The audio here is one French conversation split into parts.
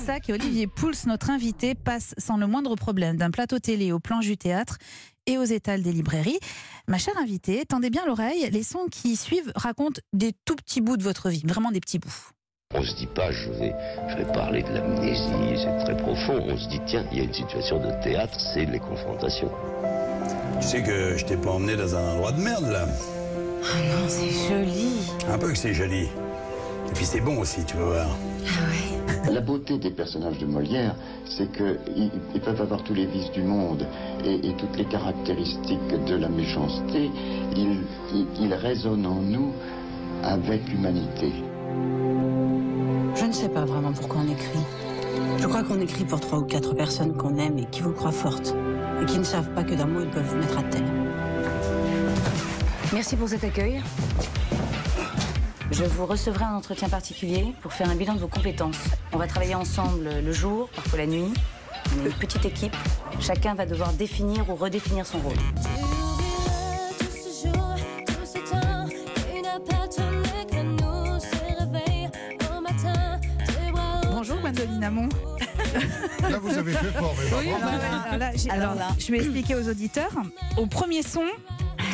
Chessac et Olivier Pouls, notre invité, passent sans le moindre problème d'un plateau télé au planche du théâtre et aux étals des librairies. Ma chère invitée, tendez bien l'oreille, les sons qui suivent racontent des tout petits bouts de votre vie, vraiment des petits bouts. On se dit pas, je vais, je vais parler de l'amnésie, c'est très profond. On se dit, tiens, il y a une situation de théâtre, c'est les confrontations. Tu sais que je t'ai pas emmené dans un endroit de merde, là. Oh non, c'est joli. Un peu que c'est joli. Et puis c'est bon aussi, tu vas voir. Ah ouais. La beauté des personnages de Molière, c'est qu'ils ils peuvent avoir tous les vices du monde et, et toutes les caractéristiques de la méchanceté. Ils, ils, ils résonnent en nous avec l'humanité. Je ne sais pas vraiment pourquoi on écrit. Je crois qu'on écrit pour trois ou quatre personnes qu'on aime et qui vous croient fortes. Et qui ne savent pas que d'un mot, ils peuvent vous mettre à terre. Merci pour cet accueil. Je vous recevrai un entretien particulier pour faire un bilan de vos compétences. On va travailler ensemble le jour, parfois la nuit. On est une petite équipe. Chacun va devoir définir ou redéfinir son rôle. Bonjour Gwendoline Amon. Là, vous avez fait fort, mais bravo. Alors là, alors, là. je vais expliquer aux auditeurs. Au premier son,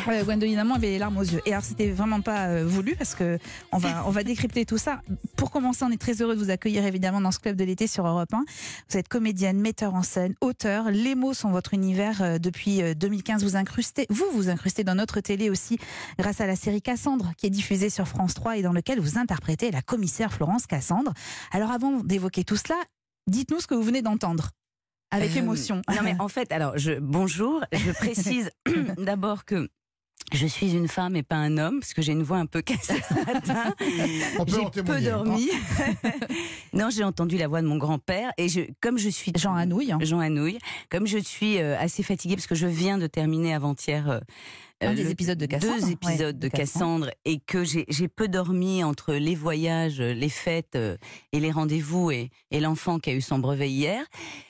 euh, Gwendoline Amon avait les larmes aux yeux. Et alors, c'était vraiment pas euh, voulu parce que on va, on va décrypter tout ça. Pour commencer, on est très heureux de vous accueillir évidemment dans ce club de l'été sur Europe 1. Vous êtes comédienne, metteur en scène, auteur. Les mots sont votre univers euh, depuis euh, 2015. Vous incrustez, vous vous incrustez dans notre télé aussi grâce à la série Cassandre qui est diffusée sur France 3 et dans lequel vous interprétez la commissaire Florence Cassandre. Alors, avant d'évoquer tout cela, dites-nous ce que vous venez d'entendre. Avec Euh, émotion. Non mais en fait, alors je bonjour. Je précise d'abord que je suis une femme et pas un homme parce que j'ai une voix un peu cassée ce matin. On peut en J'ai peu dormi. non, j'ai entendu la voix de mon grand-père et je, comme je suis Jean Anouilh. hein. Jean Anouilh, comme je suis euh, assez fatiguée parce que je viens de terminer avant-hier euh, Un euh, des le- épisodes de Cassandre, deux ouais, épisodes de de Cassandre et que j'ai peu dormi entre les voyages, les fêtes euh, et les rendez-vous et, et l'enfant qui a eu son brevet hier.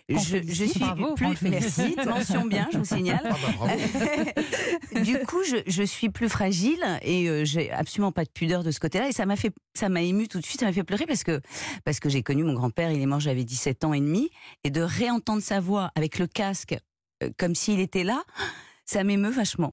Je, suis bravo, plus merci, mention bien, je vous signale. Ah bah bravo. du coup, je, je suis plus fragile et euh, j'ai absolument pas de pudeur de ce côté-là. Et ça m'a fait, ça m'a ému tout de suite, ça m'a fait pleurer parce que parce que j'ai connu mon grand-père. Il est mort, j'avais 17 ans et demi, et de réentendre sa voix avec le casque euh, comme s'il était là, ça m'émeut vachement.